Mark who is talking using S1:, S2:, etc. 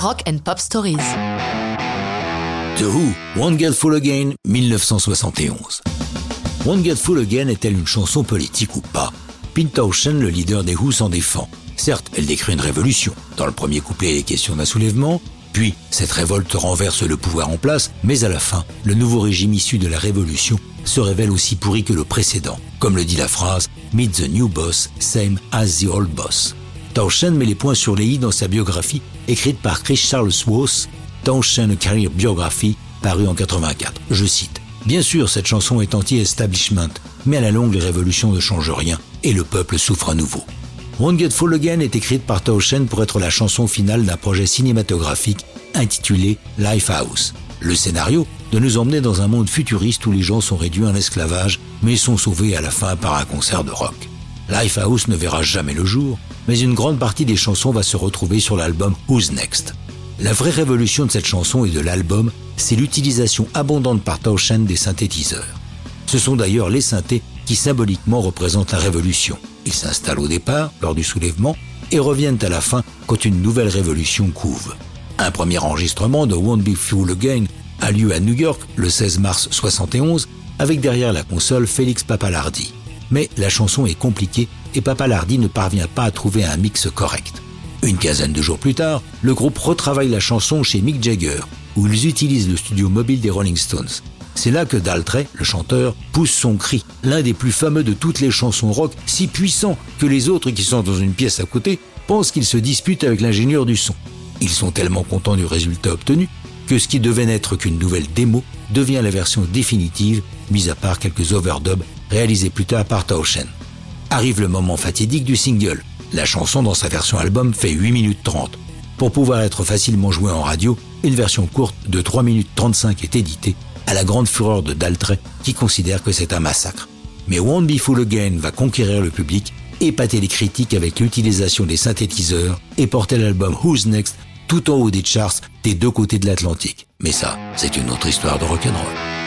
S1: Rock and Pop Stories.
S2: The Who, Won't Get Full Again, 1971. Won't Get Full Again est-elle une chanson politique ou pas? Townshend, le leader des Who, s'en défend. Certes, elle décrit une révolution. Dans le premier couplet, il est question d'un soulèvement, puis cette révolte renverse le pouvoir en place, mais à la fin, le nouveau régime issu de la révolution se révèle aussi pourri que le précédent. Comme le dit la phrase Meet the new boss, same as the old boss. Townshend met les points sur les i dans sa biographie, écrite par Chris Charles Swoss, Townshend Career Biography, parue en 84. Je cite Bien sûr, cette chanson est anti-establishment, mais à la longue, les révolutions ne changent rien et le peuple souffre à nouveau. Won't Get Full Again est écrite par Townshend pour être la chanson finale d'un projet cinématographique intitulé Lifehouse. Le scénario de nous emmener dans un monde futuriste où les gens sont réduits en esclavage, mais sont sauvés à la fin par un concert de rock. Lifehouse ne verra jamais le jour, mais une grande partie des chansons va se retrouver sur l'album Who's Next. La vraie révolution de cette chanson et de l'album, c'est l'utilisation abondante par Townshend des synthétiseurs. Ce sont d'ailleurs les synthés qui symboliquement représentent la révolution. Ils s'installent au départ, lors du soulèvement, et reviennent à la fin quand une nouvelle révolution couve. Un premier enregistrement de Won't Be Fool Again a lieu à New York le 16 mars 71 avec derrière la console Félix Papalardi. Mais la chanson est compliquée et Papalardi ne parvient pas à trouver un mix correct. Une quinzaine de jours plus tard, le groupe retravaille la chanson chez Mick Jagger, où ils utilisent le studio mobile des Rolling Stones. C'est là que Daltrey, le chanteur, pousse son cri, l'un des plus fameux de toutes les chansons rock, si puissant que les autres qui sont dans une pièce à côté pensent qu'il se dispute avec l'ingénieur du son. Ils sont tellement contents du résultat obtenu que ce qui devait n'être qu'une nouvelle démo devient la version définitive, mis à part quelques overdubs réalisés plus tard par Taoshen. Arrive le moment fatidique du single. La chanson dans sa version album fait 8 minutes 30. Pour pouvoir être facilement jouée en radio, une version courte de 3 minutes 35 est éditée, à la grande fureur de Daltrey qui considère que c'est un massacre. Mais Won't Be Full Again va conquérir le public, épater les critiques avec l'utilisation des synthétiseurs et porter l'album Who's Next tout en haut des charts des deux côtés de l'Atlantique. Mais ça, c'est une autre histoire de rock'n'roll.